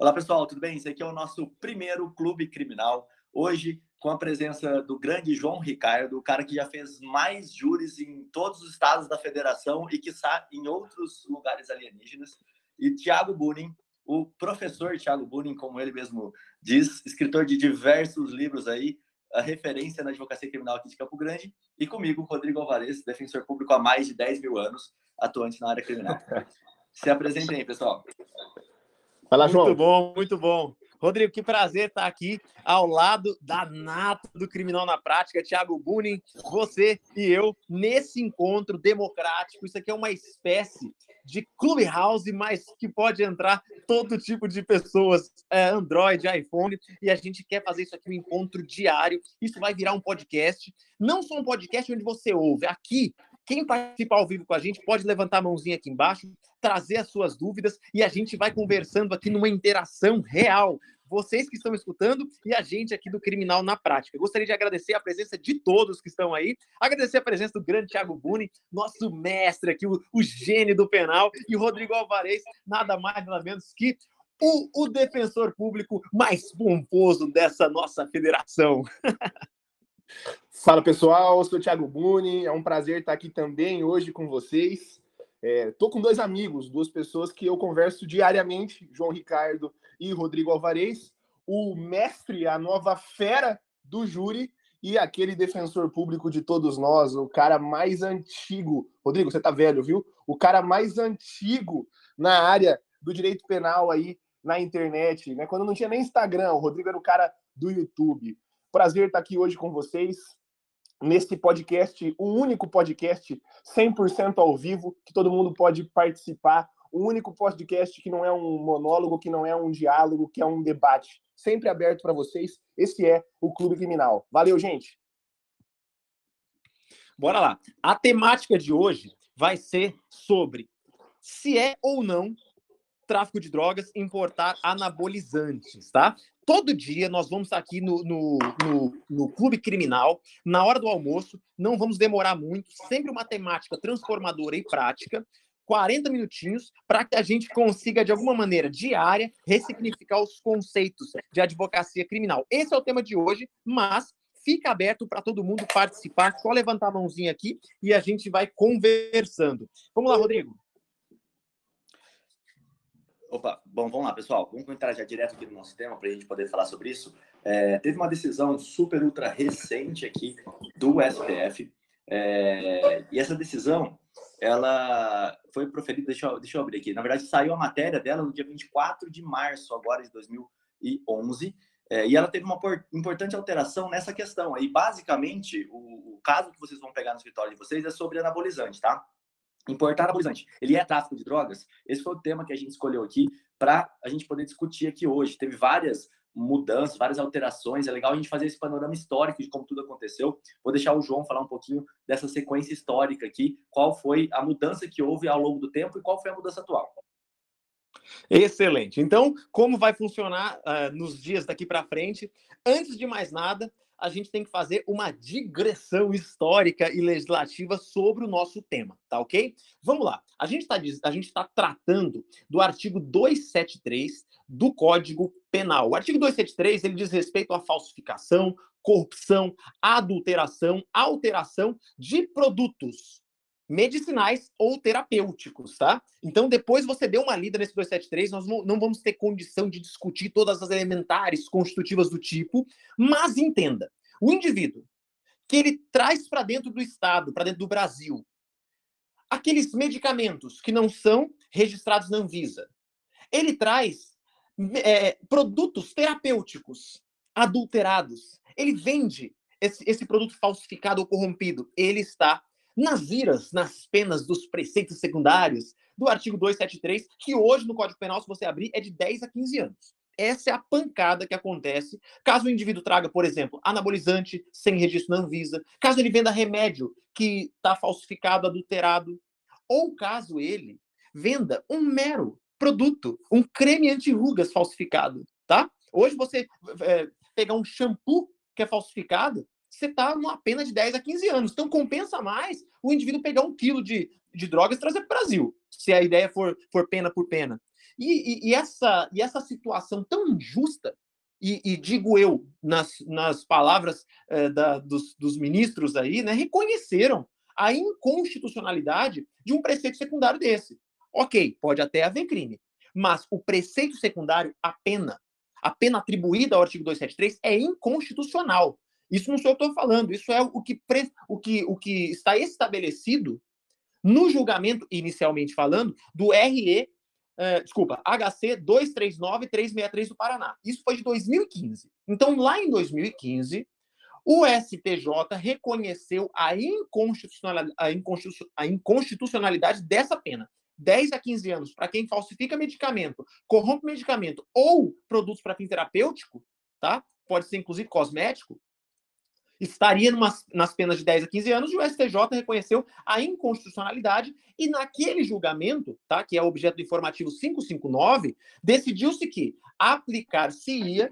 Olá, pessoal, tudo bem? Esse aqui é o nosso primeiro Clube Criminal. Hoje, com a presença do grande João Ricardo, o cara que já fez mais júris em todos os estados da federação e, está em outros lugares alienígenas. E Tiago Bunin, o professor Tiago Bunin, como ele mesmo diz, escritor de diversos livros aí, a referência na advocacia criminal aqui de Campo Grande. E comigo, Rodrigo Alvarez, defensor público há mais de 10 mil anos, atuante na área criminal. Se apresentem aí, pessoal. Fala, João. Muito bom, muito bom. Rodrigo, que prazer estar aqui ao lado da nata do Criminal na Prática, Thiago Bunin, você e eu, nesse encontro democrático. Isso aqui é uma espécie de clubhouse, mas que pode entrar todo tipo de pessoas, é, Android, iPhone, e a gente quer fazer isso aqui um encontro diário. Isso vai virar um podcast, não só um podcast onde você ouve. Aqui quem participa ao vivo com a gente pode levantar a mãozinha aqui embaixo, trazer as suas dúvidas e a gente vai conversando aqui numa interação real. Vocês que estão escutando e a gente aqui do Criminal na Prática. gostaria de agradecer a presença de todos que estão aí, agradecer a presença do grande Thiago Buni, nosso mestre aqui, o, o gênio do penal, e Rodrigo Alvarez, nada mais nada menos que o, o defensor público mais pomposo dessa nossa federação. Fala pessoal, eu sou o Thiago Buni, é um prazer estar aqui também hoje com vocês. Estou é, com dois amigos, duas pessoas que eu converso diariamente, João Ricardo e Rodrigo Alvarez, o mestre, a nova fera do júri e aquele defensor público de todos nós, o cara mais antigo. Rodrigo, você tá velho, viu? O cara mais antigo na área do direito penal aí na internet, né? Quando não tinha nem Instagram, o Rodrigo era o cara do YouTube. Prazer estar aqui hoje com vocês nesse podcast, o único podcast 100% ao vivo, que todo mundo pode participar, o único podcast que não é um monólogo, que não é um diálogo, que é um debate, sempre aberto para vocês. Esse é o Clube Criminal. Valeu, gente. Bora lá. A temática de hoje vai ser sobre se é ou não tráfico de drogas importar anabolizantes, tá? Todo dia nós vamos estar aqui no, no, no, no, Clube Criminal, na hora do almoço, não vamos demorar muito, sempre uma temática transformadora e prática, 40 minutinhos, para que a gente consiga, de alguma maneira, diária, ressignificar os conceitos de advocacia criminal. Esse é o tema de hoje, mas fica aberto para todo mundo participar, só levantar a mãozinha aqui e a gente vai conversando. Vamos lá, Rodrigo. Opa, bom, vamos lá, pessoal. Vamos entrar já direto aqui no nosso tema para a gente poder falar sobre isso. É, teve uma decisão super ultra recente aqui do STF. É, e essa decisão, ela foi proferida, deixa eu, deixa eu abrir aqui. Na verdade, saiu a matéria dela no dia 24 de março, agora de 2011. É, e ela teve uma importante alteração nessa questão. E basicamente, o, o caso que vocês vão pegar no escritório de vocês é sobre anabolizante, tá? Importar anabolizante, ele é tráfico de drogas? Esse foi o tema que a gente escolheu aqui para a gente poder discutir aqui hoje. Teve várias mudanças, várias alterações. É legal a gente fazer esse panorama histórico de como tudo aconteceu. Vou deixar o João falar um pouquinho dessa sequência histórica aqui, qual foi a mudança que houve ao longo do tempo e qual foi a mudança atual. Excelente. Então, como vai funcionar uh, nos dias daqui para frente? Antes de mais nada, a gente tem que fazer uma digressão histórica e legislativa sobre o nosso tema, tá ok? Vamos lá. A gente está tá tratando do artigo 273 do Código Penal. O artigo 273 ele diz respeito à falsificação, corrupção, adulteração, alteração de produtos medicinais ou terapêuticos, tá? Então, depois você dê uma lida nesse 273, nós não vamos ter condição de discutir todas as elementares constitutivas do tipo, mas entenda, o indivíduo que ele traz para dentro do Estado, para dentro do Brasil, aqueles medicamentos que não são registrados na Anvisa, ele traz é, produtos terapêuticos adulterados, ele vende esse, esse produto falsificado ou corrompido, ele está nas iras, nas penas dos preceitos secundários do artigo 273, que hoje no Código Penal, se você abrir, é de 10 a 15 anos. Essa é a pancada que acontece caso o indivíduo traga, por exemplo, anabolizante sem registro na Anvisa, caso ele venda remédio que está falsificado, adulterado, ou caso ele venda um mero produto, um creme anti-rugas falsificado, tá? Hoje você é, pegar um shampoo que é falsificado, você está numa pena de 10 a 15 anos. Então, compensa mais o indivíduo pegar um quilo de, de drogas e trazer para o Brasil, se a ideia for, for pena por pena. E, e, e essa, e essa situação tão injusta, e, e digo eu, nas, nas palavras eh, da, dos, dos ministros aí, né, reconheceram a inconstitucionalidade de um preceito secundário desse. Ok, pode até haver crime, mas o preceito secundário, a pena, a pena atribuída ao artigo 273 é inconstitucional. Isso não sou eu que estou falando, isso é o que, o, que, o que está estabelecido no julgamento, inicialmente falando, do RE, uh, desculpa, HC 239-363 do Paraná. Isso foi de 2015. Então, lá em 2015, o STJ reconheceu a inconstitucionalidade, a inconstitucionalidade dessa pena. 10 a 15 anos para quem falsifica medicamento, corrompe medicamento ou produtos para fim terapêutico, tá? Pode ser inclusive cosmético, estaria numa, nas penas de 10 a 15 anos, e o STJ reconheceu a inconstitucionalidade e naquele julgamento, tá, que é objeto do informativo 559, decidiu-se que aplicar-se-ia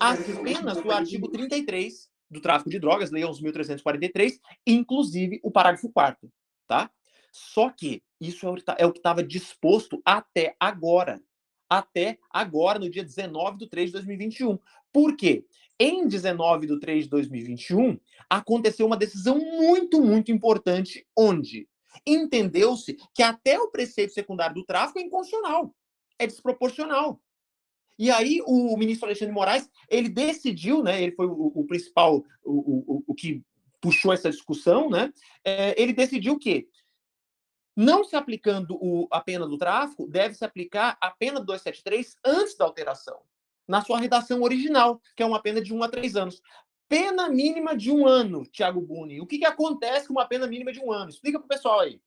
as penas do artigo 33 do tráfico de drogas, Lei 11.343, inclusive o parágrafo 4 tá? Só que isso é o que estava disposto até agora. Até agora, no dia 19 de 3 de 2021. Por quê? Em 19 de 3 de 2021, aconteceu uma decisão muito, muito importante, onde entendeu-se que até o preceito secundário do tráfico é inconstitucional, é desproporcional. E aí o ministro Alexandre Moraes, ele decidiu, né, ele foi o, o principal, o, o, o, que puxou essa discussão, né, é, ele decidiu que não se aplicando o, a pena do tráfico, deve se aplicar a pena do 273 antes da alteração, na sua redação original, que é uma pena de 1 a 3 anos. Pena mínima de um ano, Tiago Buni. O que, que acontece com uma pena mínima de um ano? Explica para o pessoal aí.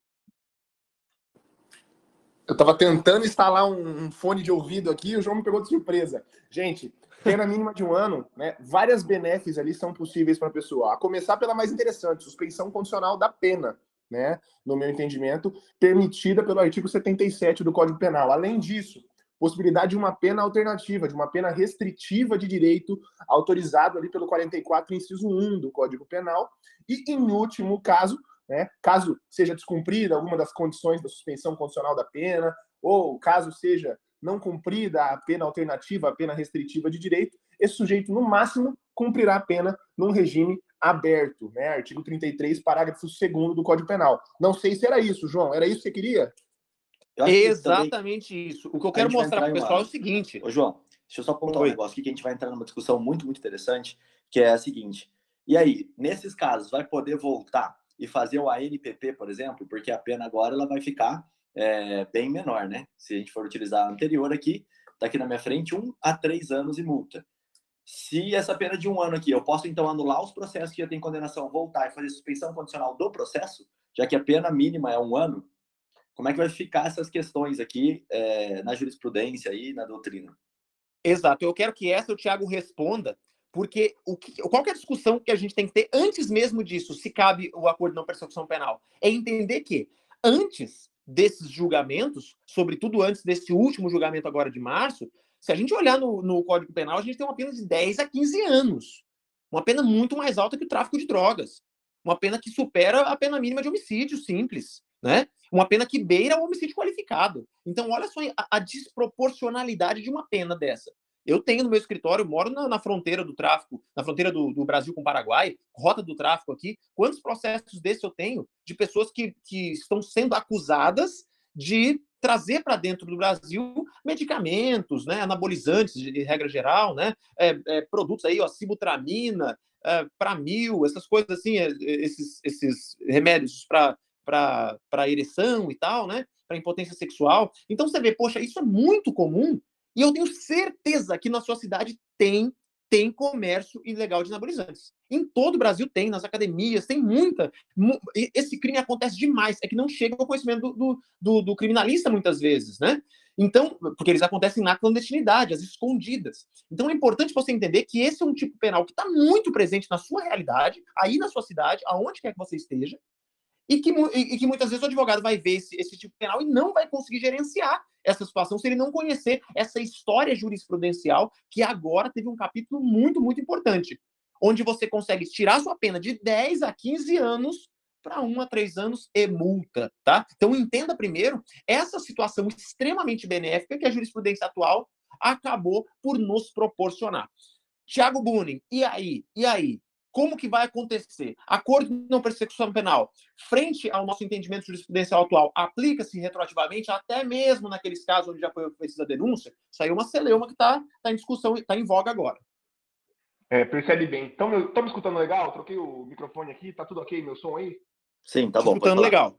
Eu estava tentando instalar um, um, fone de ouvido aqui e o João me pegou de surpresa. Gente, pena mínima de um ano, né? Várias benefícios ali são possíveis para a pessoa. A começar pela mais interessante, suspensão condicional da pena né, no meu entendimento, permitida pelo artigo 77 do Código Penal. Além disso, possibilidade de uma pena alternativa, de uma pena restritiva de direito, autorizado ali pelo 44, inciso 1 do Código Penal, e, em último caso, né, caso seja descumprida alguma das condições da suspensão condicional da pena, ou caso seja não cumprida a pena alternativa, a pena restritiva de direito, esse sujeito, no máximo, cumprirá a pena num regime aberto, né? Artigo 33, parágrafo 2 do Código Penal. Não sei se era isso, João. Era isso que você queria? Exatamente também... isso. O que eu quero mostrar para o pessoal uma... é o seguinte. Ô, João, deixa eu só apontar Oi. um negócio aqui que a gente vai entrar numa discussão muito, muito interessante, que é a seguinte. E aí, nesses casos, vai poder voltar e fazer o ANPP, por exemplo, porque a pena agora ela vai ficar é, bem menor, né? Se a gente for utilizar a anterior aqui, tá aqui na minha frente, um a três anos e multa. Se essa pena de um ano aqui, eu posso então anular os processos que já tem condenação, voltar e fazer suspensão condicional do processo, já que a pena mínima é um ano, como é que vai ficar essas questões aqui é, na jurisprudência e na doutrina? Exato. Eu quero que essa o Tiago responda, porque o que, qual é a discussão que a gente tem que ter antes mesmo disso, se cabe o acordo de não persecução penal? É entender que antes desses julgamentos, sobretudo antes desse último julgamento agora de março, se a gente olhar no, no Código Penal, a gente tem uma pena de 10 a 15 anos. Uma pena muito mais alta que o tráfico de drogas. Uma pena que supera a pena mínima de homicídio simples, né? Uma pena que beira o homicídio qualificado. Então, olha só a, a desproporcionalidade de uma pena dessa. Eu tenho no meu escritório, moro na, na fronteira do tráfico, na fronteira do, do, Brasil com o Paraguai, rota do tráfico aqui. Quantos processos desses eu tenho de pessoas que, que estão sendo acusadas de trazer para dentro do Brasil medicamentos, né, anabolizantes de regra geral, né, é, é, produtos aí, ó, sibutramina, é, para mil, essas coisas assim, é, esses, esses remédios para ereção e tal, né, para impotência sexual. Então você vê, poxa, isso é muito comum e eu tenho certeza que na sua cidade tem tem comércio ilegal de anabolizantes. Em todo o Brasil tem, nas academias, tem muita. Esse crime acontece demais, é que não chega ao conhecimento do, do, do criminalista muitas vezes, né? Então, porque eles acontecem na clandestinidade, às escondidas. Então é importante você entender que esse é um tipo penal que está muito presente na sua realidade, aí na sua cidade, aonde quer que você esteja, e que, e que muitas vezes o advogado vai ver esse, esse tipo penal e não vai conseguir gerenciar essa situação se ele não conhecer essa história jurisprudencial que agora teve um capítulo muito, muito importante, onde você consegue tirar sua pena de 10 a 15 anos para um a três anos e multa, tá? Então entenda primeiro essa situação extremamente benéfica que a jurisprudência atual acabou por nos proporcionar. Tiago Bunin, e aí? E aí? Como que vai acontecer? Acordo de não persecução penal, frente ao nosso entendimento jurisprudencial atual, aplica-se retroativamente, até mesmo naqueles casos onde já foi oferecida a denúncia? Saiu uma celeuma que está tá em discussão, está em voga agora. É, percebe bem. Estão me, me escutando legal? Troquei o microfone aqui, tá tudo ok meu som aí? Sim, tá bom. Escutando legal.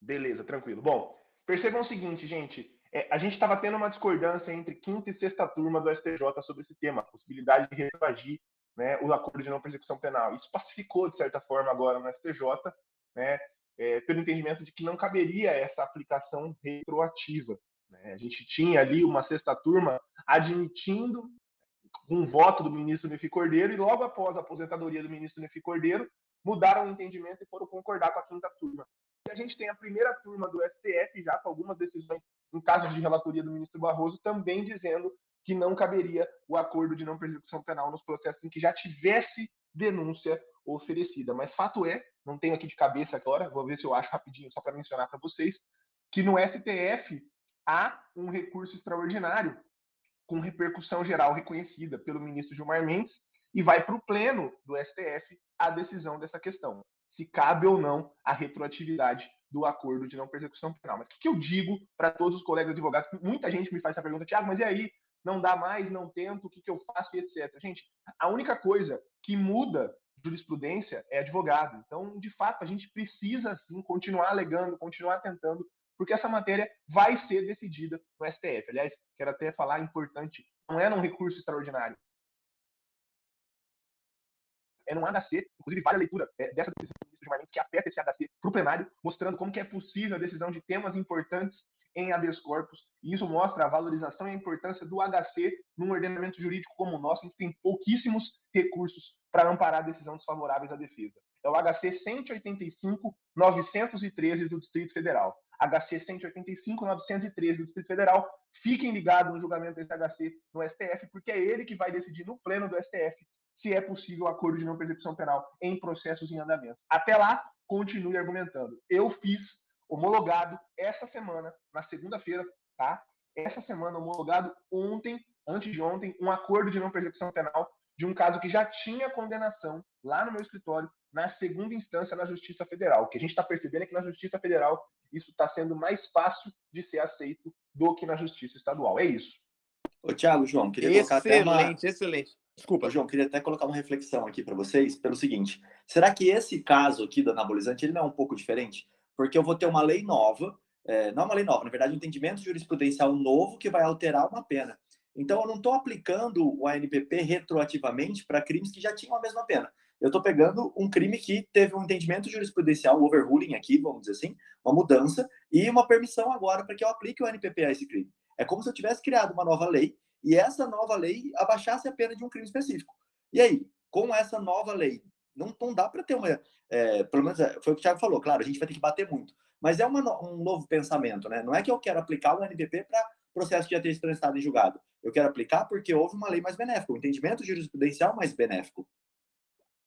Beleza, tranquilo. Bom, percebam o seguinte, gente. É, a gente estava tendo uma discordância entre quinta e sexta turma do STJ sobre esse tema, a possibilidade de retroagir né, o acordo de não persecução penal. Isso pacificou, de certa forma, agora no STJ, né, é, pelo entendimento de que não caberia essa aplicação retroativa. Né? A gente tinha ali uma sexta turma admitindo um voto do ministro Nefi Cordeiro e logo após a aposentadoria do ministro Nefi Cordeiro, mudaram o entendimento e foram concordar com a quinta turma. E a gente tem a primeira turma do STF já com algumas decisões em casos de relatoria do ministro Barroso também dizendo que não caberia o acordo de não persecução penal nos processos em que já tivesse denúncia oferecida. Mas fato é, não tenho aqui de cabeça agora, vou ver se eu acho rapidinho só para mencionar para vocês, que no STF há um recurso extraordinário com repercussão geral reconhecida pelo ministro Gilmar Mendes e vai para o pleno do STF a decisão dessa questão, se cabe ou não a retroatividade do acordo de não persecução penal. Mas o que eu digo para todos os colegas advogados? Muita gente me faz essa pergunta, Tiago, mas e aí? Não dá mais, não tento, o que, que eu faço e etc. Gente, a única coisa que muda jurisprudência é advogado. Então, de fato, a gente precisa sim continuar alegando, continuar tentando porque essa matéria vai ser decidida no STF. Aliás, quero até falar importante, não é um recurso extraordinário. É no HC, inclusive vale a leitura é, dessa decisão do ministro Gilmar que afeta esse HC para o plenário, mostrando como que é possível a decisão de temas importantes em habeas corpus, e isso mostra a valorização e a importância do HC num ordenamento jurídico como o nosso, que tem pouquíssimos recursos para amparar decisões desfavoráveis à defesa. É o HC 185-913 do Distrito Federal. HC 185-913 do Distrito Federal. Fiquem ligados no julgamento desse HC no STF, porque é ele que vai decidir no pleno do STF se é possível acordo de não percepção penal em processos em andamento. Até lá, continue argumentando. Eu fiz homologado essa semana, na segunda-feira, tá? Essa semana, homologado ontem, antes de ontem, um acordo de não percepção penal de um caso que já tinha condenação lá no meu escritório, na segunda instância na Justiça Federal. O que a gente está percebendo é que na Justiça Federal isso está sendo mais fácil de ser aceito do que na Justiça Estadual. É isso. Ô, Tiago, João, queria excelente, colocar até uma... Excelente, excelente. Desculpa, João, queria até colocar uma reflexão aqui para vocês pelo seguinte: será que esse caso aqui do anabolizante ele não é um pouco diferente? Porque eu vou ter uma lei nova, é, não uma lei nova, na verdade, um entendimento jurisprudencial novo que vai alterar uma pena. Então, eu não estou aplicando o ANPP retroativamente para crimes que já tinham a mesma pena. Eu estou pegando um crime que teve um entendimento jurisprudencial, um overruling aqui, vamos dizer assim, uma mudança, e uma permissão agora para que eu aplique o ANPP a esse crime. É como se eu tivesse criado uma nova lei e essa nova lei abaixasse a pena de um crime específico. E aí, com essa nova lei, não, não dá para ter uma. É, pelo menos é, foi o que o Thiago falou, claro, a gente vai ter que bater muito. Mas é uma, um novo pensamento, né? Não é que eu quero aplicar o NPP para processo que já tenha transitado em julgado. Eu quero aplicar porque houve uma lei mais benéfica, um entendimento jurisprudencial mais benéfico.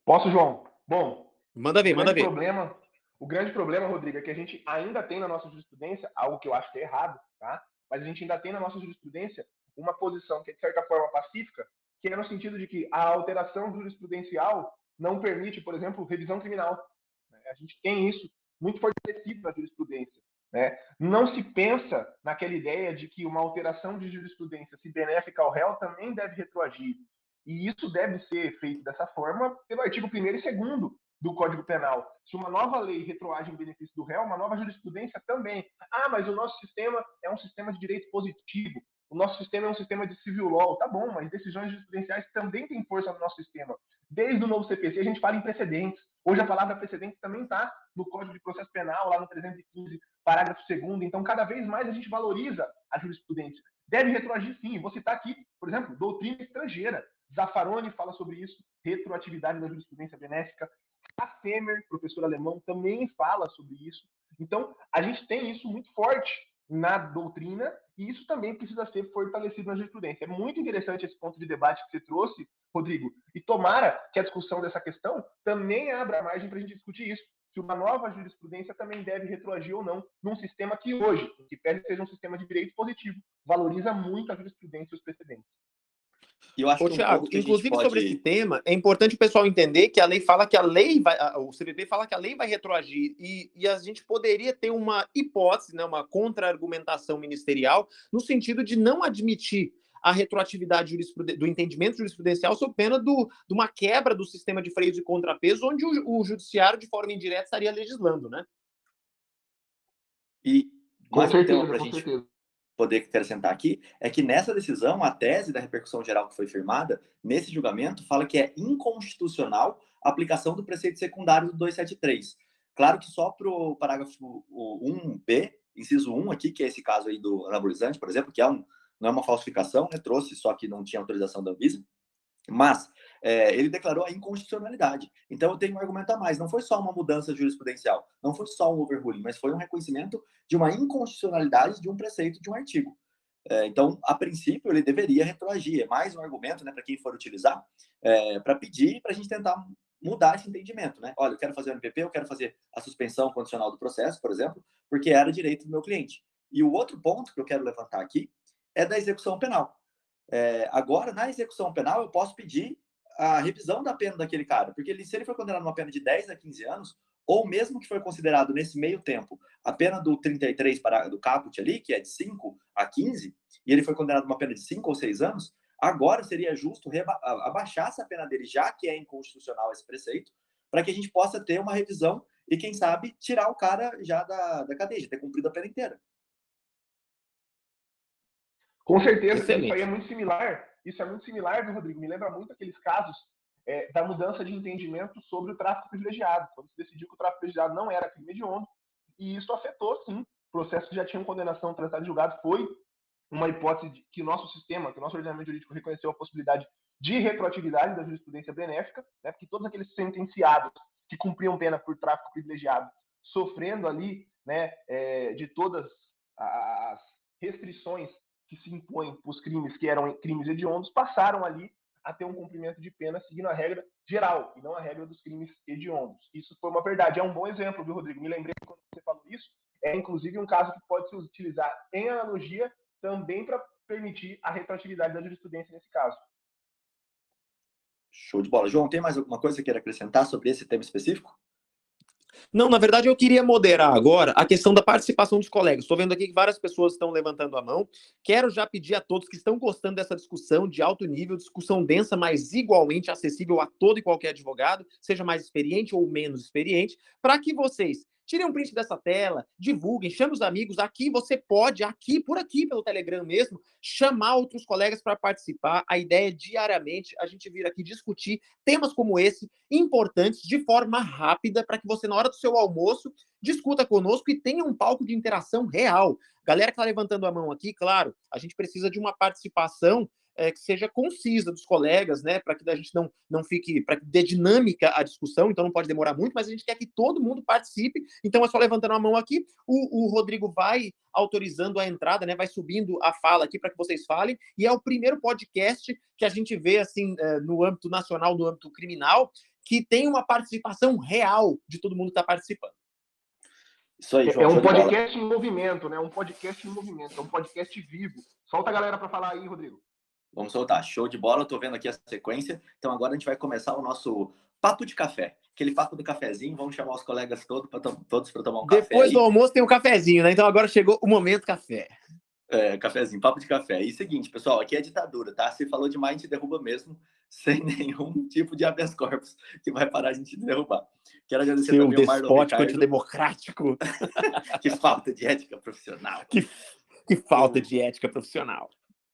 Posso, João? Bom, manda ver, manda ver. Problema, o grande problema, Rodrigo, é que a gente ainda tem na nossa jurisprudência, algo que eu acho que é errado, tá? Mas a gente ainda tem na nossa jurisprudência uma posição que é, de certa forma, pacífica, que é no sentido de que a alteração jurisprudencial não permite, por exemplo, revisão criminal. A gente tem isso muito fortalecido na jurisprudência. Né? Não se pensa naquela ideia de que uma alteração de jurisprudência, se benéfica ao réu, também deve retroagir. E isso deve ser feito dessa forma pelo artigo 1 e 2 do Código Penal. Se uma nova lei retroage em benefício do réu, uma nova jurisprudência também. Ah, mas o nosso sistema é um sistema de direito positivo. O nosso sistema é um sistema de civil law. Tá bom, mas decisões jurisprudenciais também têm força no nosso sistema. Desde o novo CPC, a gente fala em precedentes. Hoje a palavra precedente também está no Código de Processo Penal, lá no 315, parágrafo 2 Então, cada vez mais a gente valoriza a jurisprudência. Deve retroagir sim. Vou citar aqui, por exemplo, doutrina estrangeira. Zaffaroni fala sobre isso, retroatividade da jurisprudência benéfica. A Femer, professor alemão, também fala sobre isso. Então, a gente tem isso muito forte na doutrina e isso também precisa ser fortalecido na jurisprudência. É muito interessante esse ponto de debate que você trouxe, Rodrigo, e tomara que a discussão dessa questão também abra margem para a gente discutir isso. se uma nova jurisprudência também deve retroagir ou não num sistema que hoje, que pede seja um sistema de direito positivo, valoriza muito a jurisprudência e os precedentes. E eu acho Ô, que um Thiago, inclusive pode... sobre esse tema, é importante o pessoal entender que a lei fala que a lei vai, o CVP fala que a lei vai retroagir e, e a gente poderia ter uma hipótese, né, uma contra-argumentação ministerial no sentido de não admitir a retroatividade do entendimento jurisprudencial sob pena do, de uma quebra do sistema de freios e contrapeso, onde o, o judiciário, de forma indireta, estaria legislando, né? E com certeza, para a gente certeza. Poder acrescentar aqui, é que nessa decisão, a tese da repercussão geral que foi firmada, nesse julgamento, fala que é inconstitucional a aplicação do preceito secundário do 273. Claro que só para o parágrafo 1b, inciso 1 aqui, que é esse caso aí do anabolizante, por exemplo, que é um, não é uma falsificação, né? trouxe, só que não tinha autorização da Anvisa, mas é, ele declarou a inconstitucionalidade. Então eu tenho um argumento a mais, não foi só uma mudança jurisprudencial, não foi só um overruling, mas foi um reconhecimento de uma inconstitucionalidade de um preceito de um artigo. É, então, a princípio, ele deveria retroagir. É mais um argumento né, para quem for utilizar, é, para pedir para a gente tentar mudar esse entendimento. Né? Olha, eu quero fazer o MPP, eu quero fazer a suspensão condicional do processo, por exemplo, porque era direito do meu cliente. E o outro ponto que eu quero levantar aqui é da execução penal. É, agora, na execução penal, eu posso pedir a revisão da pena daquele cara, porque ele, se ele foi condenado uma pena de 10 a 15 anos, ou mesmo que foi considerado nesse meio tempo a pena do 33 para do caput ali, que é de 5 a 15, e ele foi condenado uma pena de 5 ou 6 anos, agora seria justo abaixar essa pena dele, já que é inconstitucional esse preceito, para que a gente possa ter uma revisão e, quem sabe, tirar o cara já da, da cadeia, ter cumprido a pena inteira. Com certeza, Excelente. isso aí é muito similar. Isso é muito similar, viu, Rodrigo? Me lembra muito aqueles casos é, da mudança de entendimento sobre o tráfico privilegiado, quando se decidiu que o tráfico privilegiado não era crime hediondo, e isso afetou, sim, o processo que já tinha condenação transitada de julgado, foi uma hipótese de, que o nosso sistema, que o nosso ordenamento jurídico reconheceu a possibilidade de retroatividade da jurisprudência benéfica, né, porque todos aqueles sentenciados que cumpriam pena por tráfico privilegiado, sofrendo ali né, é, de todas as restrições que se impõem para os crimes que eram crimes hediondos passaram ali a ter um cumprimento de pena seguindo a regra geral e não a regra dos crimes hediondos. Isso foi uma verdade. É um bom exemplo, viu, Rodrigo? Me lembrei quando você falou isso. É inclusive um caso que pode se utilizar em analogia também para permitir a retroatividade da jurisprudência nesse caso. Show de bola. João, tem mais alguma coisa que queira acrescentar sobre esse tema específico? Não, na verdade eu queria moderar agora a questão da participação dos colegas. Estou vendo aqui que várias pessoas estão levantando a mão. Quero já pedir a todos que estão gostando dessa discussão de alto nível, discussão densa, mas igualmente acessível a todo e qualquer advogado, seja mais experiente ou menos experiente, para que vocês Tirem um print dessa tela, divulguem, chame os amigos. Aqui você pode, aqui, por aqui, pelo Telegram mesmo, chamar outros colegas para participar. A ideia é diariamente a gente vir aqui discutir temas como esse, importantes, de forma rápida, para que você, na hora do seu almoço, discuta conosco e tenha um palco de interação real. Galera que está levantando a mão aqui, claro, a gente precisa de uma participação é, que seja concisa dos colegas, né, para que a gente não, não fique, para que dê dinâmica à discussão, então não pode demorar muito, mas a gente quer que todo mundo participe, então é só levantando a mão aqui, o, o Rodrigo vai autorizando a entrada, né, vai subindo a fala aqui para que vocês falem, e é o primeiro podcast que a gente vê, assim, é, no âmbito nacional, no âmbito criminal, que tem uma participação real de todo mundo que está participando. Isso aí, João, é um podcast em movimento, né? Um podcast em movimento, é um podcast vivo. Solta a galera para falar aí, Rodrigo. Vamos soltar. Show de bola. Estou vendo aqui a sequência. Então agora a gente vai começar o nosso papo de café. Aquele papo do cafezinho. Vamos chamar os colegas todos para todos para tomar um Depois café. Depois do almoço tem um cafezinho, né? Então agora chegou o momento café. É, cafezinho, papo de café. E seguinte, pessoal, aqui é ditadura, tá? Se falou demais, a gente derruba mesmo, sem nenhum tipo de habeas corpus que vai parar a gente de derrubar. Quero agradecer Seu também o Marlon Ricardo. antidemocrático. que falta de ética profissional. Que, que falta de ética profissional.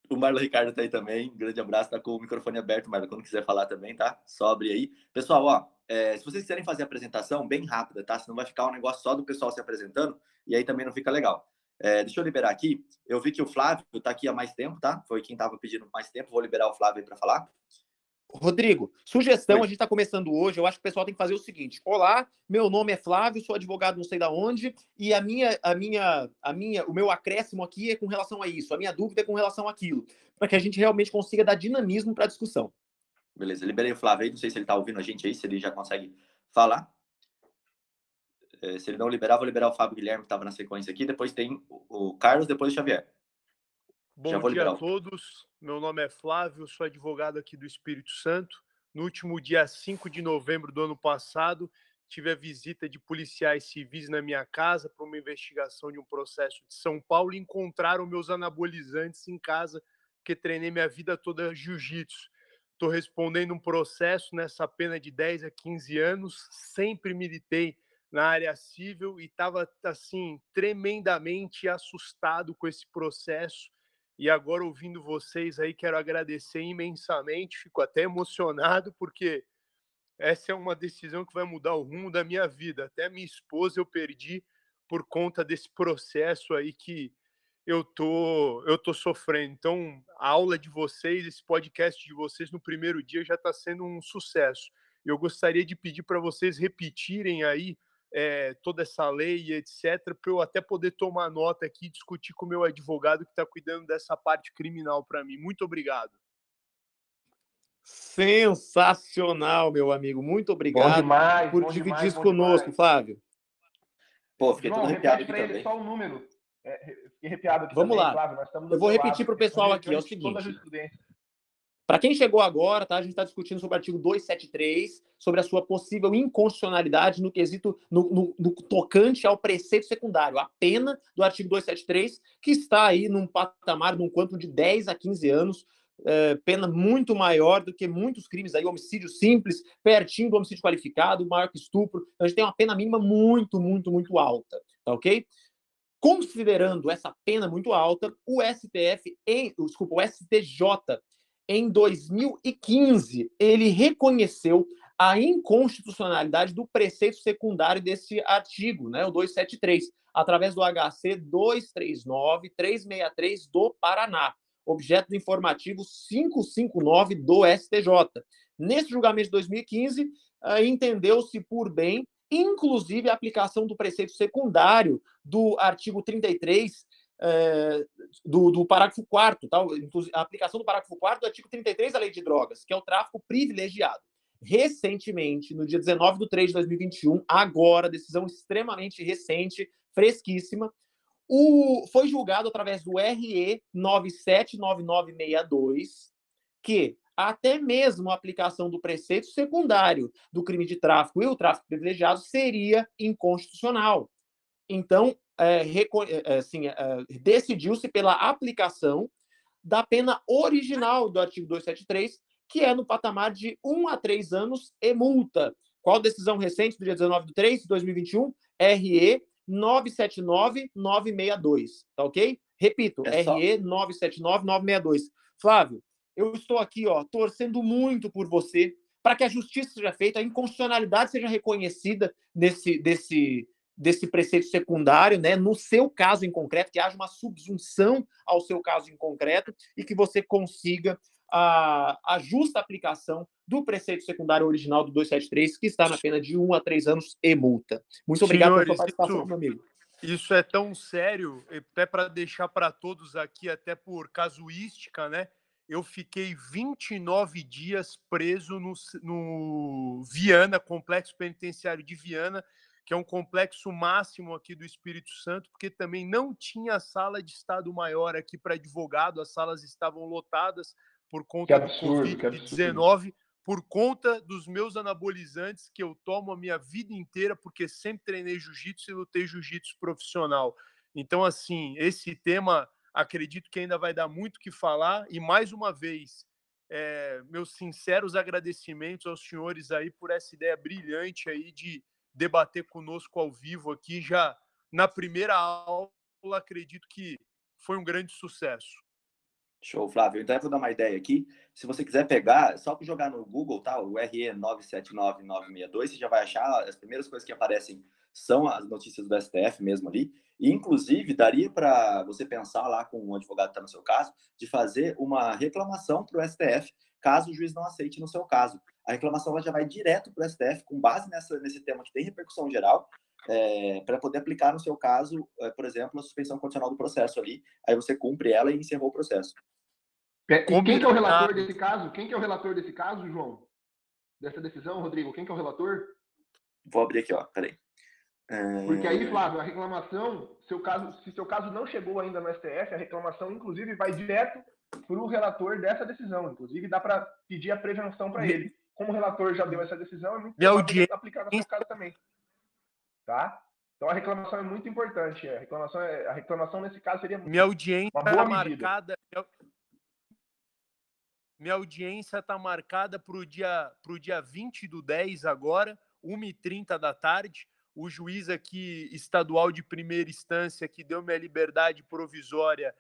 O Marlon Ricardo tá aí também. grande abraço, tá com o microfone aberto, Marlon, quando quiser falar também, tá? Sobre aí. Pessoal, ó, é, se vocês quiserem fazer a apresentação, bem rápida, tá? Senão vai ficar um negócio só do pessoal se apresentando e aí também não fica legal. É, deixa eu liberar aqui. Eu vi que o Flávio tá aqui há mais tempo, tá? Foi quem tava pedindo mais tempo. Vou liberar o Flávio aí para falar. Rodrigo, sugestão, Oi. a gente está começando hoje. Eu acho que o pessoal tem que fazer o seguinte: Olá, meu nome é Flávio, sou advogado não sei da onde, e a minha, a minha, a minha, o meu acréscimo aqui é com relação a isso, a minha dúvida é com relação àquilo, para que a gente realmente consiga dar dinamismo para a discussão. Beleza, liberei o Flávio aí, não sei se ele está ouvindo a gente aí, se ele já consegue falar. É, se ele não liberar, vou liberar o Fábio Guilherme, que estava na sequência aqui. Depois tem o Carlos, depois o Xavier. Bom dia a todos. Meu nome é Flávio, sou advogado aqui do Espírito Santo. No último dia 5 de novembro do ano passado, tive a visita de policiais civis na minha casa para uma investigação de um processo de São Paulo e encontraram meus anabolizantes em casa, porque treinei minha vida toda jiu-jitsu. Estou respondendo um processo nessa pena de 10 a 15 anos, sempre militei na área civil e estava assim tremendamente assustado com esse processo. E agora ouvindo vocês aí, quero agradecer imensamente, fico até emocionado porque essa é uma decisão que vai mudar o rumo da minha vida. Até minha esposa eu perdi por conta desse processo aí que eu tô eu tô sofrendo. Então, a aula de vocês, esse podcast de vocês no primeiro dia já está sendo um sucesso. Eu gostaria de pedir para vocês repetirem aí é, toda essa lei e etc, para eu até poder tomar nota aqui e discutir com o meu advogado que está cuidando dessa parte criminal para mim. Muito obrigado. Sensacional, meu amigo. Muito obrigado demais, por dividir demais, isso conosco, demais. Flávio. Pô, fiquei João, todo arrepiado aqui também. Só o número. É, fiquei arrepiado aqui Vamos também, lá. Flávio, Eu vou repetir para o pessoal aqui, é o seguinte. Para quem chegou agora, tá? A gente está discutindo sobre o artigo 273, sobre a sua possível inconstitucionalidade no quesito, no, no, no, tocante ao preceito secundário, a pena do artigo 273, que está aí num patamar, num quanto de 10 a 15 anos, é, pena muito maior do que muitos crimes aí, homicídio simples, pertinho do homicídio qualificado, maior que estupro. Então, a gente tem uma pena mínima muito, muito, muito alta, tá ok? Considerando essa pena muito alta, o STF, em, desculpa, o STJ em 2015, ele reconheceu a inconstitucionalidade do preceito secundário desse artigo, né, o 273, através do HC 239-363 do Paraná, objeto do informativo 559 do STJ. Nesse julgamento de 2015, ah, entendeu-se por bem, inclusive, a aplicação do preceito secundário do artigo 33 é, do, do, parágrafo 4 tá? a aplicação do parágrafo 4 do artigo 33 da Lei de Drogas, que é o tráfico privilegiado. Recentemente, no dia 19 de 3 de 2021, agora, decisão extremamente recente, fresquíssima, o, foi julgado através do RE 979962 que até mesmo a aplicação do preceito secundário do crime de tráfico e o tráfico privilegiado seria inconstitucional. Então, é, é assim, é, decidiu-se pela aplicação da pena original do artigo 273, que é no patamar de 1 a 3 anos e multa. Qual decisão recente do dia 19 de 3 de 2021? RE 979962, tá ok? Repito, é só... RE 979962. Flávio, eu estou aqui, ó, torcendo muito por você para que a justiça seja feita, a inconstitucionalidade seja reconhecida nesse, desse, desse preceito secundário, né, no seu caso em concreto, que haja uma subsunção ao seu caso em concreto e que você consiga a, a justa aplicação do preceito secundário original do 273, que está na pena de um a três anos e multa. Muito obrigado Senhores, pela participação, isso, meu amigo. Isso é tão sério, até para deixar para todos aqui, até por casuística, né? Eu fiquei 29 dias preso no, no Viana, Complexo Penitenciário de Viana, que é um complexo máximo aqui do Espírito Santo, porque também não tinha sala de Estado maior aqui para advogado, as salas estavam lotadas por conta absurdo, do Covid-19, por conta dos meus anabolizantes que eu tomo a minha vida inteira, porque sempre treinei jiu-jitsu e lutei jiu-jitsu profissional. Então, assim, esse tema acredito que ainda vai dar muito que falar, e mais uma vez, é, meus sinceros agradecimentos aos senhores aí por essa ideia brilhante aí de debater conosco ao vivo aqui já na primeira aula. Acredito que foi um grande sucesso. Show, Flávio. Então eu vou dar uma ideia aqui. Se você quiser pegar, só para jogar no Google, tá? O RE 979962, você já vai achar as primeiras coisas que aparecem são as notícias do STF mesmo ali. E, inclusive, daria para você pensar lá com um advogado que está no seu caso, de fazer uma reclamação para o STF, caso o juiz não aceite no seu caso a reclamação ela já vai direto para o STF, com base nessa, nesse tema que tem repercussão geral, é, para poder aplicar no seu caso, é, por exemplo, a suspensão condicional do processo ali. Aí você cumpre ela e encerrou o processo. E quem que é o relator desse caso? Quem que é o relator desse caso, João? Dessa decisão, Rodrigo? Quem que é o relator? Vou abrir aqui, ó. Peraí. É... Porque aí, Flávio, a reclamação, seu caso, se seu caso não chegou ainda no STF, a reclamação, inclusive, vai direto para o relator dessa decisão. Inclusive, dá para pedir a prevenção para ele. Como o relator já deu essa decisão, é muito importante aplicar na sua casa também. Tá? Então a reclamação é muito importante. A reclamação, é, a reclamação nesse caso seria minha audiência uma boa marcada. Minha, audiência está marcada para o dia, pro dia 20 do 10 agora, 1h30 da tarde. O juiz aqui, estadual de primeira instância, que deu minha liberdade provisória,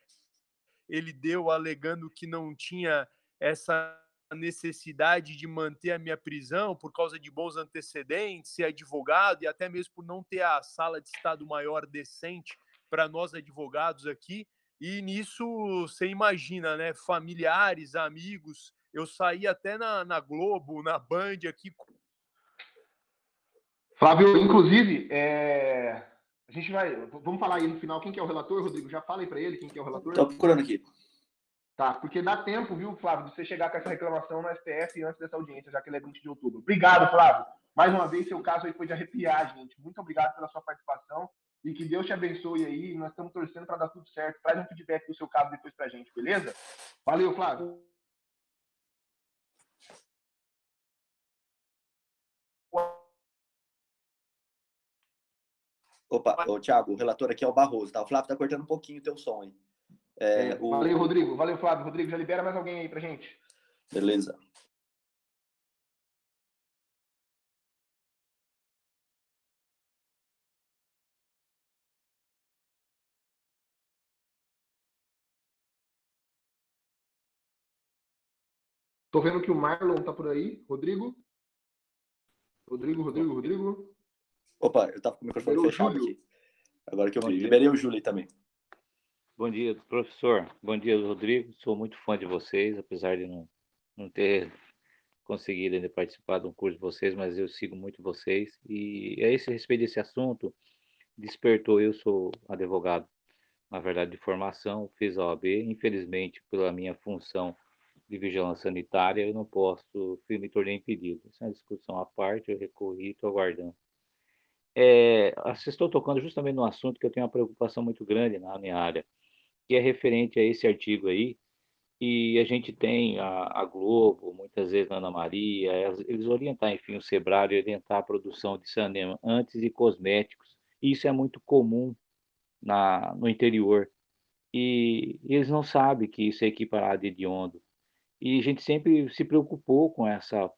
ele deu alegando que não tinha essa necessidade de manter a minha prisão por causa de bons antecedentes, ser advogado e até mesmo por não ter a sala de Estado maior decente para nós advogados aqui. E nisso você imagina, né? Familiares, amigos. Eu saí até na, na Globo, na Band aqui. Flávio, inclusive, é... a gente vai. Vamos falar aí no final quem que é o relator, Rodrigo? Já falei para ele quem que é o relator. Estou procurando aqui. Tá, porque dá tempo, viu, Flávio, de você chegar com essa reclamação no STF antes dessa audiência, já que ele é 20 de outubro. Obrigado, Flávio. Mais uma vez, seu caso aí foi de arrepiar, gente. Muito obrigado pela sua participação e que Deus te abençoe aí. Nós estamos torcendo para dar tudo certo. Traz um feedback do seu caso depois pra gente, beleza? Valeu, Flávio. Opa, ô, Thiago, o relator aqui é o Barroso, tá? O Flávio tá cortando um pouquinho o teu som aí. É, o... Valeu, Rodrigo. Valeu, Flávio. Rodrigo, já libera mais alguém aí pra gente. Beleza. Tô vendo que o Marlon tá por aí. Rodrigo? Rodrigo, Rodrigo, Rodrigo. Opa, eu tava com o microfone fechado aqui. Agora que eu vi. Liberei o Júlio também. Bom dia, professor. Bom dia, Rodrigo. Sou muito fã de vocês, apesar de não, não ter conseguido ainda participar de um curso de vocês, mas eu sigo muito vocês. E a esse respeito desse assunto, despertou. Eu sou advogado, na verdade, de formação, fiz a OAB. Infelizmente, pela minha função de vigilância sanitária, eu não posso, me tornei impedido. Essa é uma discussão à parte, eu recorri, estou aguardando. É, vocês estão tocando justamente no assunto que eu tenho uma preocupação muito grande na minha área que é referente a esse artigo aí, e a gente tem a, a Globo, muitas vezes a Ana Maria, eles orientar, enfim, o Sebrae, orientar a produção de cinema antes de cosméticos. E isso é muito comum na, no interior. E, e eles não sabem que isso é equiparado de hediondo. E a gente sempre se preocupou com essa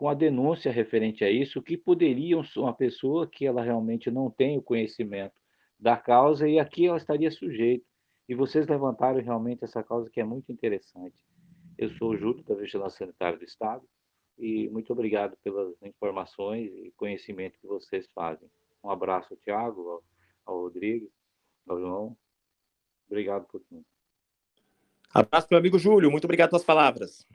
com a denúncia referente a isso, que poderia uma pessoa que ela realmente não tem o conhecimento da causa e aqui ela estaria sujeita. E vocês levantaram realmente essa causa que é muito interessante. Eu sou o Júlio, da Vigilância Sanitária do Estado, e muito obrigado pelas informações e conhecimento que vocês fazem. Um abraço ao Tiago, ao, ao Rodrigo, ao João. Obrigado por tudo. Abraço, meu amigo Júlio. Muito obrigado pelas palavras.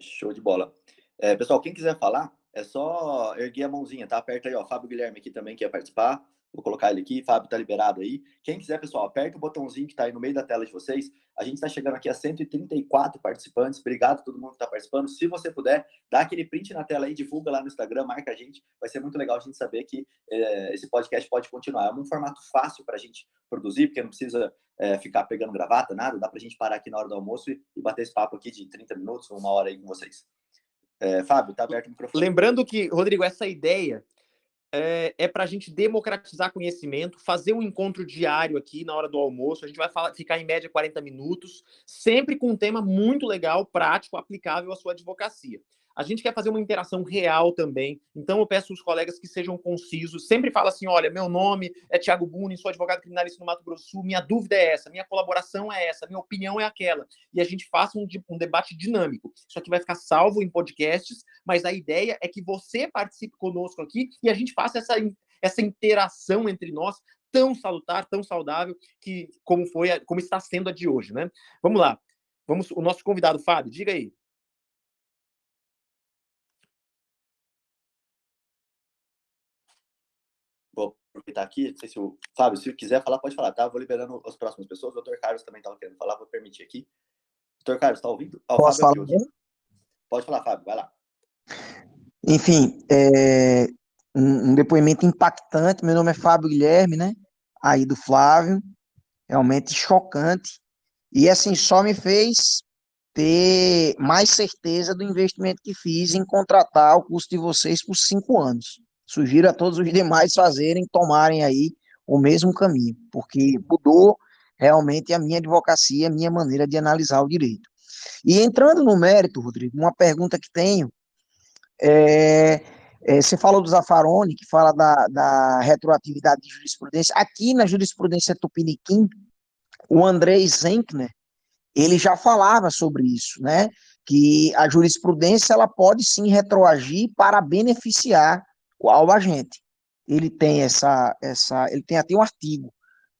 Show de bola. É, pessoal, quem quiser falar, é só erguer a mãozinha, tá? Aperta aí, ó. Fábio Guilherme aqui também quer participar. Vou colocar ele aqui, Fábio tá liberado aí. Quem quiser, pessoal, aperta o botãozinho que está aí no meio da tela de vocês. A gente está chegando aqui a 134 participantes. Obrigado a todo mundo que está participando. Se você puder, dá aquele print na tela aí, divulga lá no Instagram, marca a gente. Vai ser muito legal a gente saber que é, esse podcast pode continuar. É um formato fácil para a gente produzir, porque não precisa é, ficar pegando gravata, nada. Dá para a gente parar aqui na hora do almoço e, e, bater esse papo aqui de 30 minutos, uma hora aí com vocês. É, Fábio, tá aberto o microfone. Lembrando que, Rodrigo, essa ideia é, é para a gente democratizar conhecimento, fazer um encontro diário aqui na hora do almoço. A gente vai falar, ficar em média 40 minutos, sempre com um tema muito legal, prático, aplicável à sua advocacia. A gente quer fazer uma interação real também. Então, eu peço aos colegas que sejam concisos. Sempre fala assim: olha, meu nome é Tiago Buni, sou advogado criminalista no Mato Grosso Sul. Minha dúvida é essa, minha colaboração é essa, minha opinião é aquela. E a gente faça um, um debate dinâmico. Isso aqui vai ficar salvo em podcasts, mas a ideia é que você participe conosco aqui e a gente faça essa, essa interação entre nós tão salutar, tão saudável que como foi, como está sendo a de hoje, né? Vamos lá. Vamos, o nosso convidado Fábio, diga aí. Aproveitar aqui, não sei se o Fábio, se quiser falar, pode falar, tá? Vou liberando as próximas pessoas. O doutor Carlos também estava querendo falar, vou permitir aqui. Doutor Carlos, está ouvindo? Ah, Posso falar? Pode falar, Fábio, vai lá. Enfim, é, um, depoimento impactante. Meu nome é Fábio Guilherme, né? Aí do Flávio, realmente chocante. E assim, só me fez ter mais certeza do investimento que fiz em contratar o curso de vocês por cinco anos. Sugiro a todos os demais fazerem, tomarem aí o mesmo caminho, porque mudou realmente a minha advocacia, a minha maneira de analisar o direito. E entrando no mérito, Rodrigo, uma pergunta que tenho é, é, você falou do Zaffaroni, que fala da, da retroatividade de jurisprudência. Aqui na jurisprudência Tupiniquim, o André Zenkner, ele já falava sobre isso, né? Que a jurisprudência ela pode sim retroagir para beneficiar o agente. Ele tem essa, essa, ele tem até um artigo.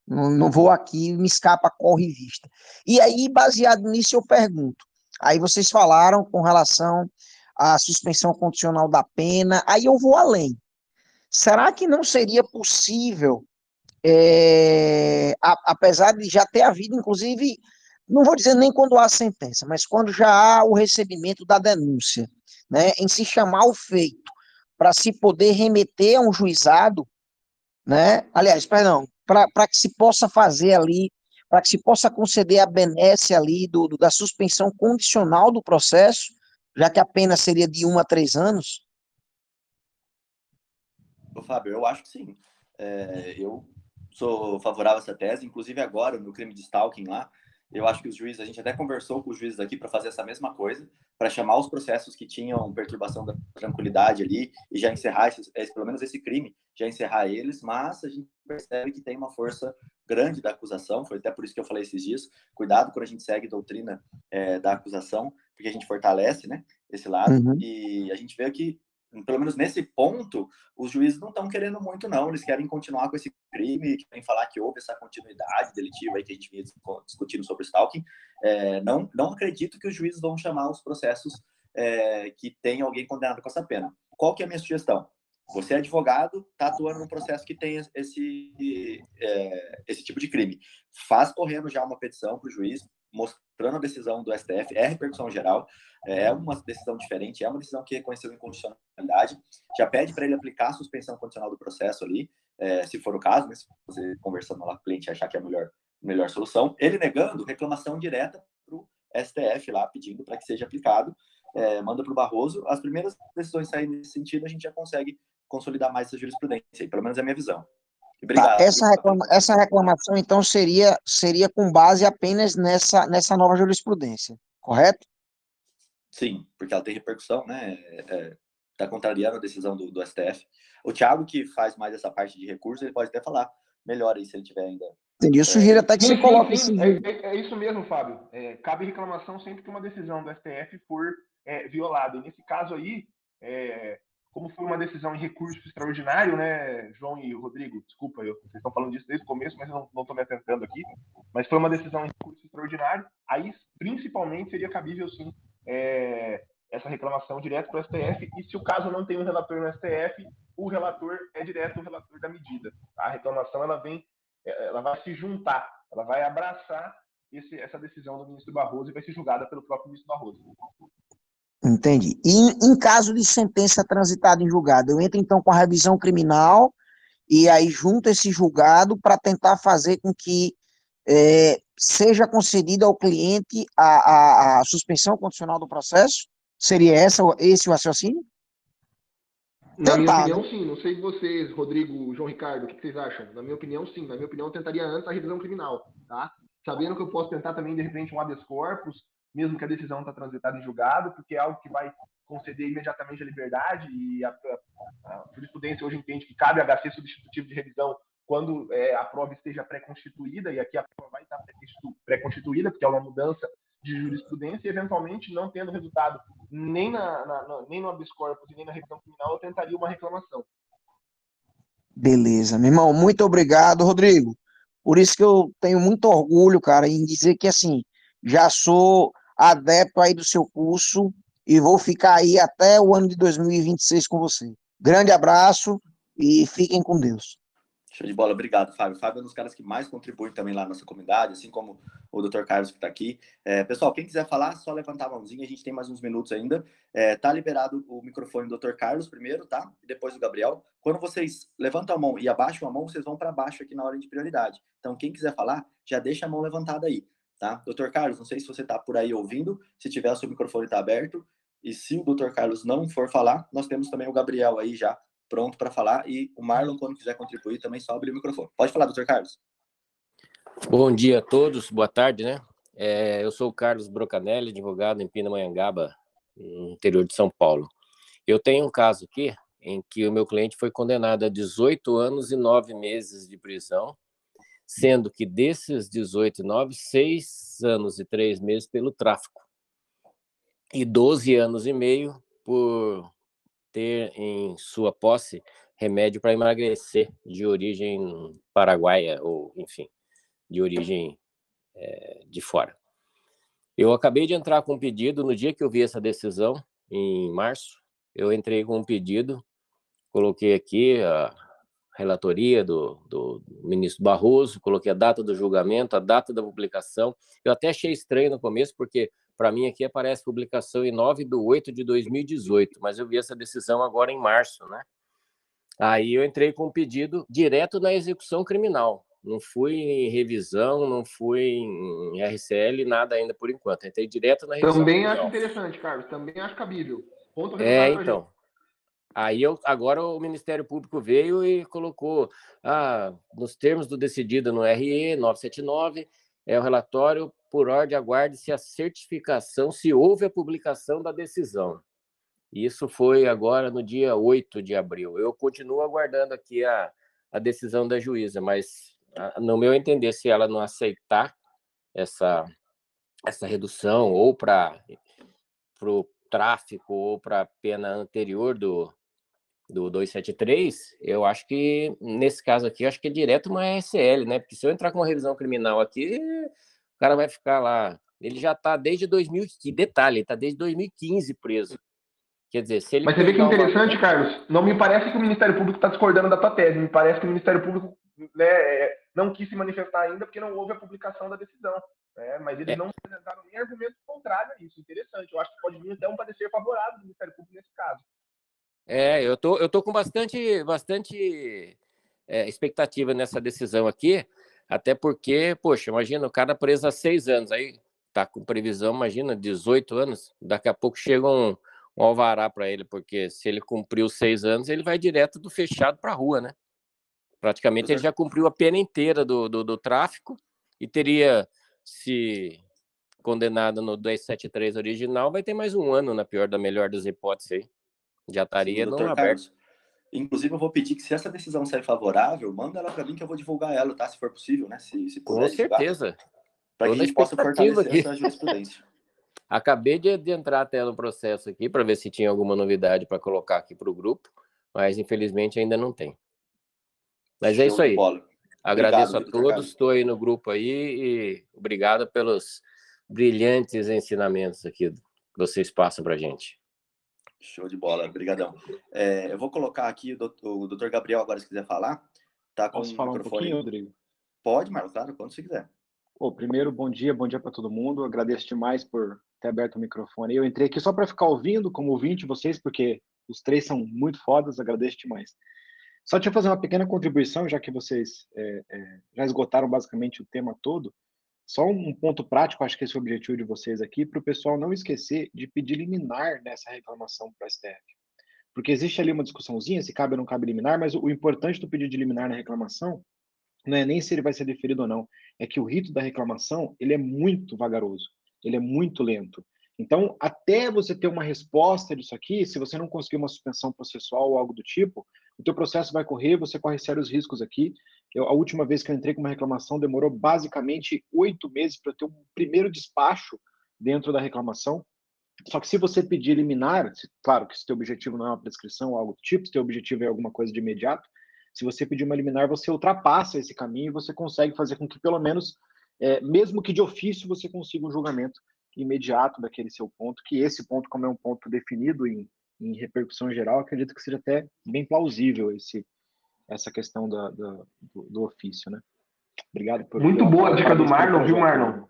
Não, não vou aqui, me escapa corre vista. E aí, baseado nisso, eu pergunto. Aí vocês falaram com relação à suspensão condicional da pena. Aí eu vou além. Será que não seria possível, é, a, apesar de já ter havido, inclusive, não vou dizer nem quando há sentença, mas quando já há o recebimento da denúncia, né, em se chamar o feito, para se poder remeter a um juizado, né, aliás, perdão, para que se possa fazer ali, para que se possa conceder a benesse ali do, do, da suspensão condicional do processo, já que a pena seria de um a três anos? Ô, Fábio, eu acho que sim. É, eu sou favorável a essa tese, inclusive agora, no crime de stalking lá, eu acho que os juízes, a gente até conversou com os juízes aqui para fazer essa mesma coisa, para chamar os processos que tinham perturbação da tranquilidade ali e já encerrar, esses, pelo menos esse crime, já encerrar eles, mas a gente percebe que tem uma força grande da acusação, foi até por isso que eu falei esses dias, cuidado quando a gente segue doutrina é, da acusação, porque a gente fortalece, né, esse lado, uhum. e a gente vê que pelo menos nesse ponto, os juízes não estão querendo muito, não. Eles querem continuar com esse crime, querem falar que houve essa continuidade delitiva aí que a gente vinha discutindo sobre o stalking. É, não, não acredito que os juízes vão chamar os processos é, que tem alguém condenado com essa pena. Qual que é a minha sugestão? Você é advogado, está atuando num processo que tem esse, é, esse tipo de crime. Faz correndo já uma petição para o juiz, mostrando a decisão do STF, é repercussão geral, é uma decisão diferente, é uma decisão que reconheceu incondicionalidade, já pede para ele aplicar a suspensão condicional do processo ali, é, se for o caso, né, se você conversando lá com o cliente achar que é a melhor, melhor solução. Ele negando, reclamação direta para o STF lá, pedindo para que seja aplicado, é, manda para o Barroso. As primeiras decisões saírem nesse sentido, a gente já consegue consolidar mais essa jurisprudência, pelo menos é a minha visão. Obrigado. Tá, essa, reclama, essa reclamação, então, seria, seria com base apenas nessa, nessa nova jurisprudência, correto? Sim, porque ela tem repercussão, né? Está é, tá contrariando a decisão do, do, STF. O Thiago, que faz mais essa parte de recurso, ele pode até falar melhor aí se ele tiver ainda. Entendi. Eu sugiro até que sim, você coloque sim, esse. É, é, é, isso mesmo, Fábio. É, cabe reclamação sempre que uma decisão do STF for é, violada. E nesse caso aí, é, como foi uma decisão em recurso extraordinário, né, João e Rodrigo, desculpa, eu, vocês estão falando disso desde o começo, mas eu não estou me atentando aqui, mas foi uma decisão em recurso extraordinário, aí principalmente seria cabível, sim, é, essa reclamação direto para o STF, e se o caso não tem um relator no STF, o relator é direto o relator da medida. A reclamação, ela vem, é, ela vai se juntar, ela vai abraçar esse, essa decisão do ministro Barroso e vai ser julgada pelo próprio ministro Barroso. Entendi. E em caso de sentença transitada em julgado, eu entro então com a revisão criminal e aí junto esse julgado para tentar fazer com que é, seja concedida ao cliente a, a, a, suspensão condicional do processo? Seria essa, esse o raciocínio? Na minha opinião, sim. Não sei vocês, Rodrigo, João Ricardo, o que vocês acham? Na minha opinião, sim. Na minha opinião, eu tentaria antes a revisão criminal, tá? Sabendo que eu posso tentar também, de repente, um habeas corpus, mesmo que a decisão está transitada em julgado, porque é algo que vai conceder imediatamente a liberdade e a, a, a jurisprudência hoje entende que cabe HC substitutivo de revisão quando é, a prova esteja pré-constituída, e aqui a prova vai estar pré-constituída, porque é uma mudança de jurisprudência, e eventualmente, não tendo resultado nem, na, na, nem no habeas corpus e nem na revisão criminal, eu tentaria uma reclamação. Beleza, meu irmão, muito obrigado, Rodrigo. Por isso que eu tenho muito orgulho, cara, em dizer que, assim, já sou adepto aí do seu curso e vou ficar aí até o ano de 2026 com você. Grande abraço e fiquem com Deus. Show de bola, obrigado, Fábio. Fábio é um dos caras que mais contribui também lá na nossa comunidade, assim como o Dr. Carlos que está aqui. É, pessoal, quem quiser falar, só levantar a mãozinha, a gente tem mais uns minutos ainda. É, tá liberado o microfone do Dr. Carlos primeiro, tá? E depois do Gabriel. Quando vocês levantam a mão e abaixam a mão, vocês vão para baixo aqui na ordem de prioridade. Então, quem quiser falar, já deixa a mão levantada aí, tá? Dr. Carlos, não sei se você está por aí ouvindo, se tiver, seu microfone está aberto. E se o Dr. Carlos não for falar, nós temos também o Gabriel aí já pronto para falar. E o Marlon, quando quiser contribuir, também só abrir o microfone. Pode falar, doutor Carlos. Bom dia a todos, boa tarde, né? É, eu sou o Carlos Brocanelli, advogado em Pindamonhangaba, no interior de São Paulo. Eu tenho um caso aqui em que o meu cliente foi condenado a 18 anos e 9 meses de prisão, sendo que desses 18 e 9, 6 anos e 3 meses pelo tráfico e 12 anos e meio por ter em sua posse remédio para emagrecer de origem paraguaia ou, enfim, de origem é, de fora. Eu acabei de entrar com um pedido no dia que eu vi essa decisão, em março. Eu entrei com um pedido, coloquei aqui a relatoria do, do ministro Barroso, coloquei a data do julgamento, a data da publicação. Eu até achei estranho no começo, porque para mim aqui aparece publicação em 9 de 8 de 2018, mas eu vi essa decisão agora em março, né? Aí eu entrei com um pedido direto na execução criminal. Não fui em revisão, não fui em RCL, nada ainda por enquanto. Entrei direto na revisão. Também criminal. acho interessante, Carlos. Também acho cabível. Ponto é, então. Aí eu, agora o Ministério Público veio e colocou, ah, nos termos do decidido no RE 979, é o relatório por ordem aguarde-se a certificação se houve a publicação da decisão. Isso foi agora no dia 8 de abril. Eu continuo aguardando aqui a, a decisão da juíza, mas no meu entender, se ela não aceitar essa, essa redução ou para o tráfico ou para a pena anterior do, do 273, eu acho que nesse caso aqui, eu acho que é direto uma SL, né? Porque se eu entrar com uma revisão criminal aqui, o cara vai ficar lá. Ele já está desde 2015, detalhe, está desde 2015 preso. Quer dizer, se ele. Mas você vê que interessante, uma... Carlos. Não me parece que o Ministério Público está discordando da tua tese. Me parece que o Ministério Público né, é, não quis se manifestar ainda porque não houve a publicação da decisão. Né? Mas eles é. não apresentaram nem argumento contrário a isso. Interessante. Eu acho que pode vir até um parecer favorável do Ministério Público nesse caso. É, eu tô, eu tô com bastante, bastante é, expectativa nessa decisão aqui, até porque, poxa, imagina o cara preso há seis anos, aí tá com previsão, imagina, 18 anos, daqui a pouco chega um, um alvará para ele, porque se ele cumpriu seis anos, ele vai direto do fechado para a rua, né? Praticamente ele já cumpriu a pena inteira do, do, do tráfico e teria se condenado no 273 original, vai ter mais um ano, na pior da melhor das hipóteses aí. Já estaria Sim, no aberto. Inclusive, eu vou pedir que, se essa decisão sair favorável, manda ela para mim que eu vou divulgar ela, tá? Se for possível, né? Se, se puder, Com certeza. Para que a gente possa fortalecer aqui. essa jurisprudência. Acabei de, de, entrar até no processo aqui para ver se tinha alguma novidade para colocar aqui para o grupo, mas infelizmente ainda não tem. Mas Show é isso aí. Agradeço obrigado, a todos, estou aí no grupo aí e obrigado pelos brilhantes ensinamentos aqui que vocês passam para a gente. Show de bola, obrigadão. É, eu vou colocar aqui o doutor, Gabriel agora, se quiser falar. Tá com Posso falar microfone. um pouquinho, Rodrigo? Pode, Marcos, claro, quando você quiser. Pô, primeiro, bom dia, bom dia para todo mundo. Agradeço demais por ter aberto o microfone. Eu entrei aqui só para ficar ouvindo como ouvinte vocês, porque os três são muito fodas, agradeço demais. Só deixa eu fazer uma pequena contribuição, já que vocês é, é, já esgotaram basicamente o tema todo. Só um ponto prático, acho que esse é o objetivo de vocês aqui, para o pessoal não esquecer de pedir liminar nessa reclamação para o STF. Porque existe ali uma discussãozinha se cabe ou não cabe liminar, mas o importante do pedido de liminar na reclamação não é nem se ele vai ser deferido ou não, é que o rito da reclamação ele é muito vagaroso, ele é muito lento. Então, até você ter uma resposta disso aqui, se você não conseguir uma suspensão processual ou algo do tipo, o teu processo vai correr, você corre sérios riscos aqui. Eu, a última vez que eu entrei com uma reclamação demorou basicamente oito meses para ter um primeiro despacho dentro da reclamação. Só que se você pedir liminar, claro que se teu objetivo não é uma prescrição ou algo do tipo, se teu objetivo é alguma coisa de imediato, se você pedir uma liminar, você ultrapassa esse caminho e você consegue fazer com que pelo menos, é, mesmo que de ofício, você consiga um julgamento imediato daquele seu ponto, que esse ponto, como é um ponto definido em, em repercussão geral, acredito que seja até bem plausível esse, essa questão da, da do, do, ofício, né? Obrigado por. Muito boa a dica do Marlon, viu, Marlon?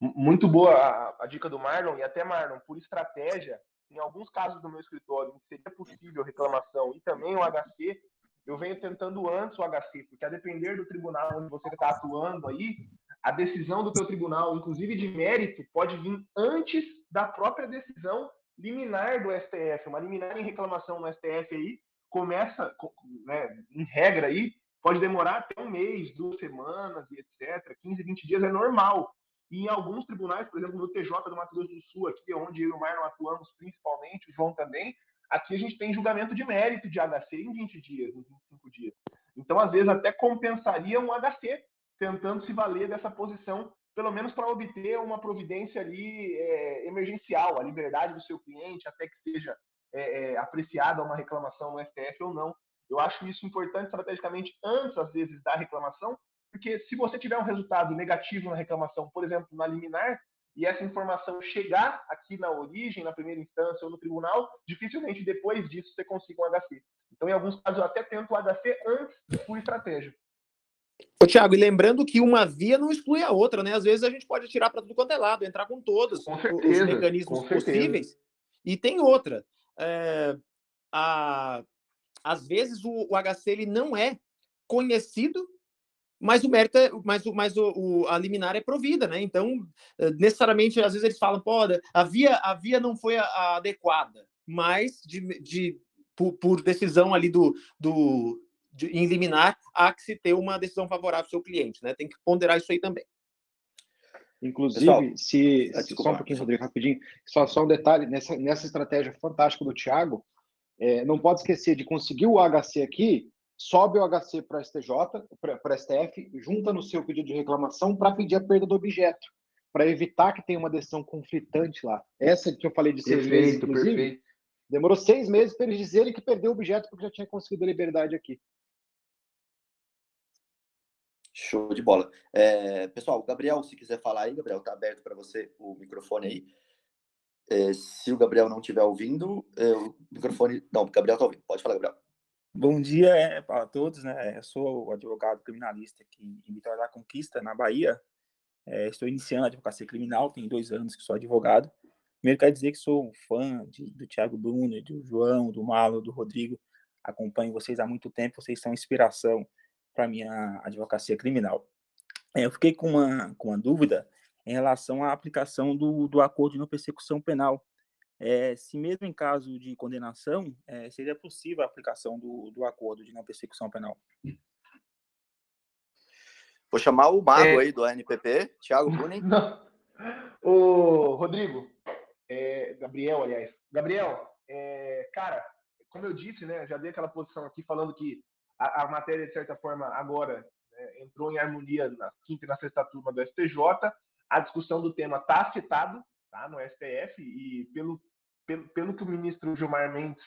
Muito boa a, a, dica do Marlon e até Marlon, por estratégia, em alguns casos do meu escritório, em que seria possível reclamação e também o HC, eu venho tentando antes o HC, porque a depender do tribunal onde você está atuando aí, a decisão do teu tribunal, inclusive de mérito, pode vir antes da própria decisão liminar do STF. Uma liminar em reclamação no STF aí começa, né, em regra aí, pode demorar até um mês, duas semanas e etc. 15, 20 dias é normal. E em alguns tribunais, por exemplo, no TJ do Mato Grosso do Sul, aqui onde eu e o Marlon atuamos principalmente, o João também, aqui a gente tem julgamento de mérito de HC em 20 dias, em 25 dias. Então, às vezes, até compensaria um HC tentando se valer dessa posição, pelo menos para obter uma providência ali é, emergencial, a liberdade do seu cliente, até que seja é, é, apreciada uma reclamação no STF ou não. Eu acho isso importante estrategicamente antes, às vezes, da reclamação, porque se você tiver um resultado negativo na reclamação, por exemplo, na liminar, e essa informação chegar aqui na origem, na primeira instância ou no tribunal, dificilmente depois disso você consiga um HC. Então, em alguns casos, eu até tento o HC antes por estratégia. Ô, Thiago, e lembrando que uma via não exclui a outra, né? Às vezes a gente pode tirar para tudo quanto é lado, entrar com todos com certeza, os mecanismos possíveis. E tem outra. É, a, às vezes o, o HC ele não é conhecido mas o mérito é, mas, o, mas o, o, a liminar é provida, né? Então, eh, necessariamente, às vezes eles falam, pô, a via, a via não foi a, a adequada, mas de, de por, por, decisão ali do, do de, em liminar, há que se ter uma decisão favorável ao seu cliente, né? Tem que ponderar isso aí também. Inclusive, Pessoal, se, se só um pouquinho, Rodrigo, rapidinho, só, só um detalhe, nessa, nessa estratégia fantástica do Thiago, é, não pode esquecer de conseguir o HC aqui, sobe o HC para STJ, para STF, junta no seu pedido de reclamação para pedir a perda do objeto, para evitar que tenha uma decisão conflitante lá. Essa que eu falei de seis perfeito, meses, inclusive, perfeito. demorou seis meses para eles dizerem que perdeu o objeto porque já tinha conseguido a liberdade aqui. Show de bola. É, pessoal, Gabriel, se quiser falar aí, Gabriel, tá aberto para você o microfone aí. É, se o Gabriel não estiver ouvindo, é, o microfone. Não, o Gabriel está ouvindo. Pode falar, Gabriel. Bom dia é, para todos, né? Eu sou advogado criminalista aqui em Vitória da Conquista, na Bahia. É, estou iniciando a advocacia criminal, tem dois anos que sou advogado. Primeiro, quero dizer que sou um fã de, do Thiago Brunner, do João, do Malo, do Rodrigo. Acompanho vocês há muito tempo, vocês são inspiração para minha advocacia criminal. Eu fiquei com uma, com uma dúvida em relação à aplicação do, do acordo de não persecução penal é, se mesmo em caso de condenação, é, seria possível a aplicação do, do acordo de não persecução penal. Vou chamar o mago é... aí do NPP, Thiago Brunin. Ô, Rodrigo, é, Gabriel, aliás. Gabriel, é, cara, como eu disse, né, já dei aquela posição aqui falando que a, a matéria, de certa forma, agora né, entrou em harmonia na quinta e na sexta turma do STJ. A discussão do tema está afetado tá, no STF e pelo pelo, pelo que o ministro Gilmar Mendes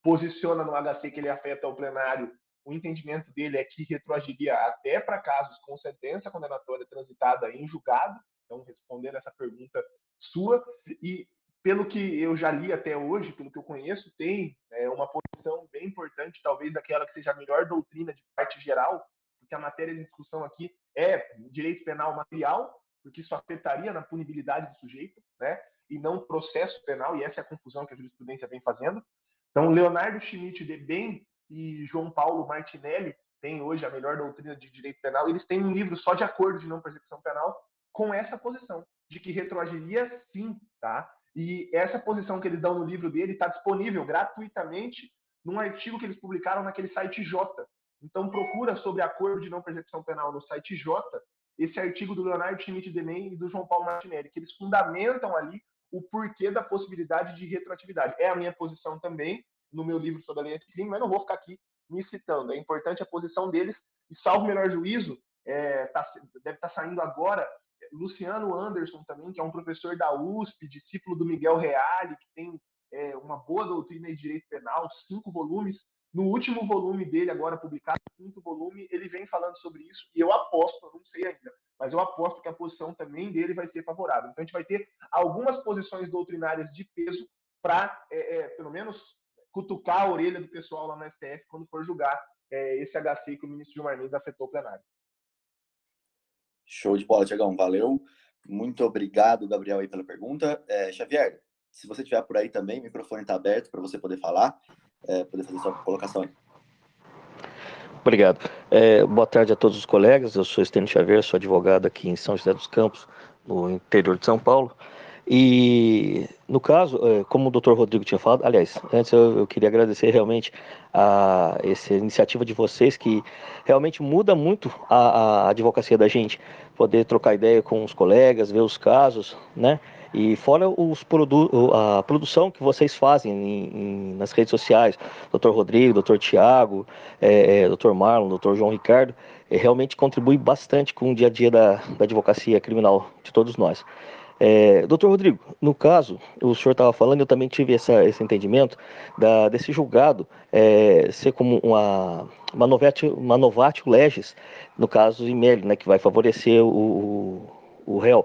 posiciona no HC que ele afeta o plenário, o entendimento dele é que retroagiria até para casos com sentença condenatória transitada em julgado. Então, respondendo essa pergunta sua, e pelo que eu já li até hoje, pelo que eu conheço, tem é, uma posição bem importante, talvez daquela que seja a melhor doutrina de parte geral, porque a matéria de discussão aqui é direito penal material, porque isso afetaria na punibilidade do sujeito, né? e não processo penal, e essa é a confusão que a jurisprudência vem fazendo. Então, Leonardo Schmidt de Bem e João Paulo Martinelli têm hoje a melhor doutrina de direito penal, eles têm um livro só de acordo de não persecução penal com essa posição, de que retroagiria sim, tá? E essa posição que eles dão no livro dele está disponível gratuitamente num artigo que eles publicaram naquele site J. Então procura sobre acordo de não persecução penal no site J, esse artigo do Leonardo Schmidt Demen e do João Paulo Martinelli, que eles fundamentam ali o porquê da possibilidade de retroatividade. É a minha posição também no meu livro sobre a lei anticrime, mas não vou ficar aqui me citando. É importante a posição deles e, salvo melhor juízo, é, tá, deve estar tá saindo agora Luciano Anderson também, que é um professor da USP, discípulo do Miguel Reale, que tem é, uma boa doutrina de direito penal, cinco volumes. No último volume dele, agora publicado, quinto volume, ele vem falando sobre isso e eu aposto, não sei ainda, mas eu aposto que a posição também dele vai ser favorável. Então a gente vai ter algumas posições doutrinárias de peso para, é, é, pelo menos, cutucar a orelha do pessoal lá no STF quando for julgar é, esse HC que o ministro Gilmar Mendes afetou o plenário. Show de bola, Tiagão. Valeu. Muito obrigado, Gabriel, aí pela pergunta. É, Xavier, se você estiver por aí também, o microfone está aberto para você poder falar, é, poder fazer sua colocação aí. Obrigado. É, boa tarde a todos os colegas. Eu sou Estênio Xavier, sou advogado aqui em São José dos Campos, no interior de São Paulo. E no caso, é, como o doutor Rodrigo tinha falado, aliás, antes eu, eu, queria agradecer realmente a essa iniciativa de vocês que realmente muda muito a, a advocacia da gente, poder trocar ideia com os colegas, ver os casos, né? E fora os produ a produção que vocês fazem em, em, nas redes sociais, doutor Rodrigo, doutor Tiago, é, é, doutor Marlon, doutor João Ricardo, é, realmente contribui bastante com o dia a dia da, da advocacia criminal de todos nós. É, doutor Rodrigo, no caso, o senhor estava falando, eu também tive essa, esse entendimento da, desse julgado é, ser como uma, uma, novatio, uma novatio legis, no caso Imeli, né, que vai favorecer o, o, o réu.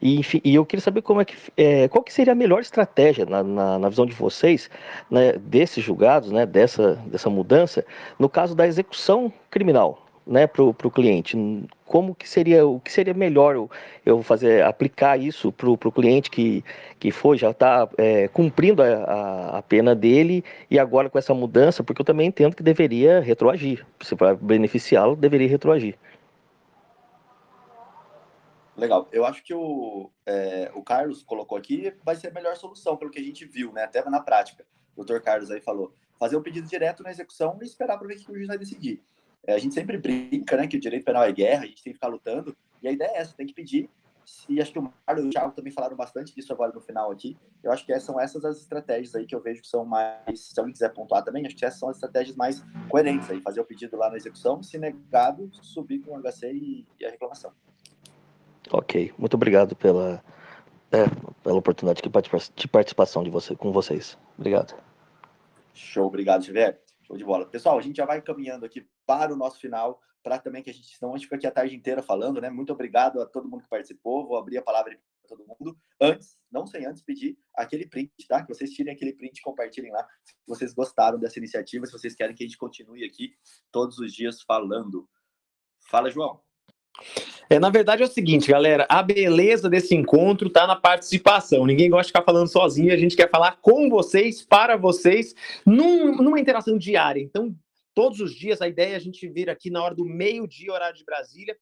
E, enfim, e eu queria saber como é que, é, qual que seria a melhor estratégia na, na, na visão de vocês, né, desses julgados, né, dessa, dessa mudança, no caso da execução criminal né, para o cliente. Como que seria o que seria melhor eu, fazer aplicar isso para o cliente que, que foi já está é, cumprindo a, a, pena dele e agora com essa mudança, porque eu também entendo que deveria retroagir. Se para beneficiá-lo, deveria retroagir. Legal. Eu acho que o, é, o Carlos colocou aqui vai ser a melhor solução, pelo que a gente viu, né? Até na prática. O doutor Carlos aí falou. Fazer o um pedido direto na execução e esperar para ver o que o juiz vai decidir. É, a gente sempre brinca, né, que o direito penal é guerra, a gente tem que ficar lutando, e a ideia é essa, tem que pedir. E acho que o Mário e o Thiago também falaram bastante disso agora no final aqui. Eu acho que são essas as estratégias aí que eu vejo que são mais. Se alguém quiser pontuar também, acho que essas são as estratégias mais coerentes aí. Fazer o pedido lá na execução, se negado, subir com o HC e, e a reclamação. Ok, muito obrigado pela, é, pela oportunidade de participação de você, com vocês. Obrigado. Show, obrigado, Tiver. Show de bola. Pessoal, a gente já vai caminhando aqui para o nosso final, para também que a gente, senão a gente fica aqui a tarde inteira falando, né? Muito obrigado a todo mundo que participou. Vou abrir a palavra para todo mundo. Antes, não sem antes pedir aquele print, tá? Que vocês tirem aquele print e compartilhem lá se vocês gostaram dessa iniciativa, se vocês querem que a gente continue aqui todos os dias falando. Fala, João. É, na verdade é o seguinte, galera, a beleza desse encontro tá na participação. Ninguém gosta de ficar falando sozinho, a gente quer falar com vocês, para vocês, num, numa interação diária. Então, todos os dias, a ideia é a gente vir aqui na hora do meio-dia, horário de Brasília,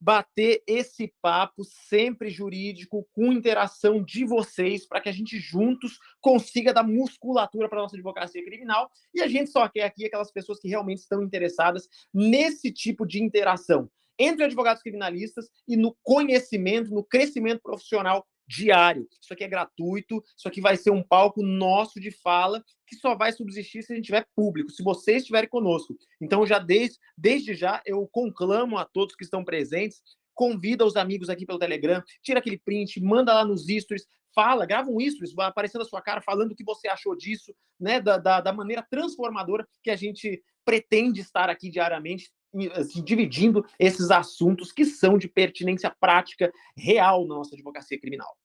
bater esse papo sempre jurídico, com interação de vocês, para que a gente juntos consiga dar musculatura para nossa advocacia criminal. E a gente só quer aqui aquelas pessoas que realmente estão interessadas nesse tipo de interação entre advogados criminalistas e no conhecimento, no crescimento profissional diário. Isso aqui é gratuito, isso aqui vai ser um palco nosso de fala que só vai subsistir se a gente tiver público, se vocês estiverem conosco. Então, já desde, desde já, eu conclamo a todos que estão presentes, convida os amigos aqui pelo Telegram, tira aquele print, manda lá nos stories, fala, grava um stories, aparecendo a sua cara, falando o que você achou disso, né, da, da, da maneira transformadora que a gente pretende estar aqui diariamente, assim, dividindo esses assuntos que são de pertinência prática real na nossa advocacia criminal.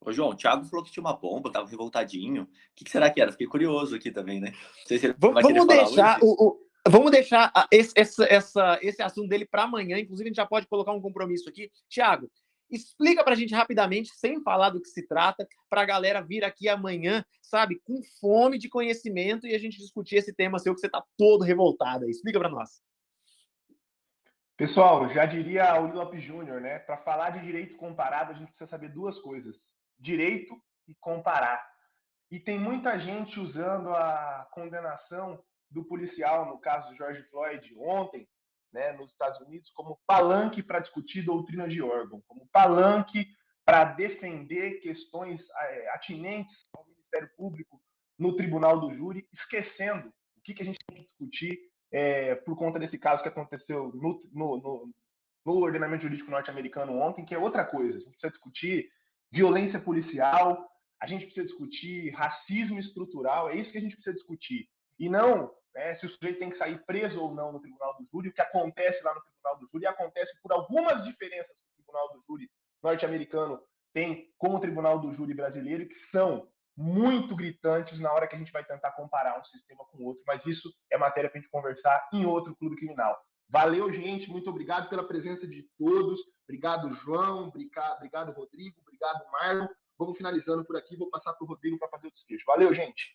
Ô, João, o Thiago falou que tinha uma bomba, tava revoltadinho. O que, que será que era? Fiquei curioso aqui também, né? Se vamos, deixar o, o, vamos deixar esse, essa, essa, esse assunto dele para amanhã. Inclusive, a gente já pode colocar um compromisso aqui. Thiago, explica para a gente rapidamente, sem falar do que se trata, para a galera vir aqui amanhã, sabe, com fome de conhecimento e a gente discutir esse tema seu que você está todo revoltado. Explica para nós. Pessoal, já diria o Lopes Júnior, né? Para falar de direito comparado, a gente precisa saber duas coisas: direito e comparar. E tem muita gente usando a condenação do policial, no caso do George Floyd, ontem, né, nos Estados Unidos, como palanque para discutir doutrina de órgão, como palanque para defender questões é, atinentes ao Ministério Público no Tribunal do Júri, esquecendo o que, que a gente tem que discutir é, por conta desse caso que aconteceu no, no, no, no ordenamento jurídico norte-americano ontem, que é outra coisa. A gente precisa discutir violência policial, a gente precisa discutir racismo estrutural, é isso que a gente precisa discutir. E não né, se o sujeito tem que sair preso ou não no tribunal do júri, o que acontece lá no tribunal do júri acontece por algumas diferenças que o tribunal do júri norte-americano tem com o tribunal do júri brasileiro, que são muito gritantes na hora que a gente vai tentar comparar um sistema com outro, mas isso é matéria para a gente conversar em outro clube criminal. Valeu, gente, muito obrigado pela presença de todos. Obrigado, João, obrigado, Rodrigo, obrigado, Marlon. Vamos finalizando por aqui, vou passar para o Rodrigo para fazer o desfecho. Valeu, gente.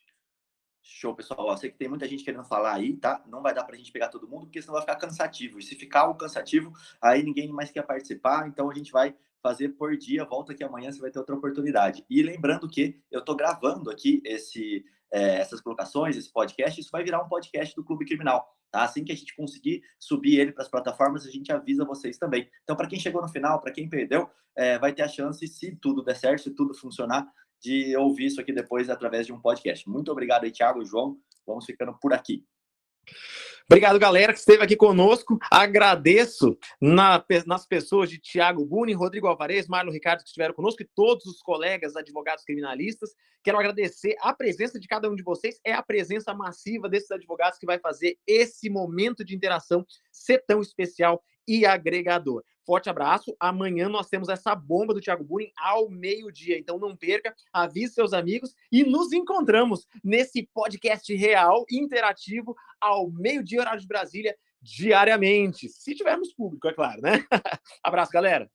Show, pessoal. Eu sei que tem muita gente querendo falar aí, tá? Não vai dar para a gente pegar todo mundo, porque senão vai ficar cansativo. E se ficar algo cansativo, aí ninguém mais quer participar. Então a gente vai fazer por dia. Volta aqui amanhã, você vai ter outra oportunidade. E lembrando que eu estou gravando aqui esse, é, essas colocações, esse podcast. Isso vai virar um podcast do Clube Criminal. Tá? Assim que a gente conseguir subir ele para as plataformas, a gente avisa vocês também. Então, para quem chegou no final, para quem perdeu, é, vai ter a chance, se tudo der certo, se tudo funcionar, de ouvir isso aqui depois através de um podcast. Muito obrigado aí, Thiago João. Vamos ficando por aqui. Obrigado, galera, que esteve aqui conosco. Agradeço na, nas pessoas de Tiago Buni, Rodrigo Alvarez, Marlon Ricardo, que estiveram conosco, e todos os colegas advogados criminalistas. Quero agradecer a presença de cada um de vocês. É a presença massiva desses advogados que vai fazer esse momento de interação ser tão especial e agregador. Forte abraço. Amanhã nós temos essa bomba do Thiago Burin ao meio-dia. Então não perca, avise seus amigos e nos encontramos nesse podcast real, interativo, ao meio-dia, horário de Brasília, diariamente. Se tivermos público, é claro, né? abraço, galera.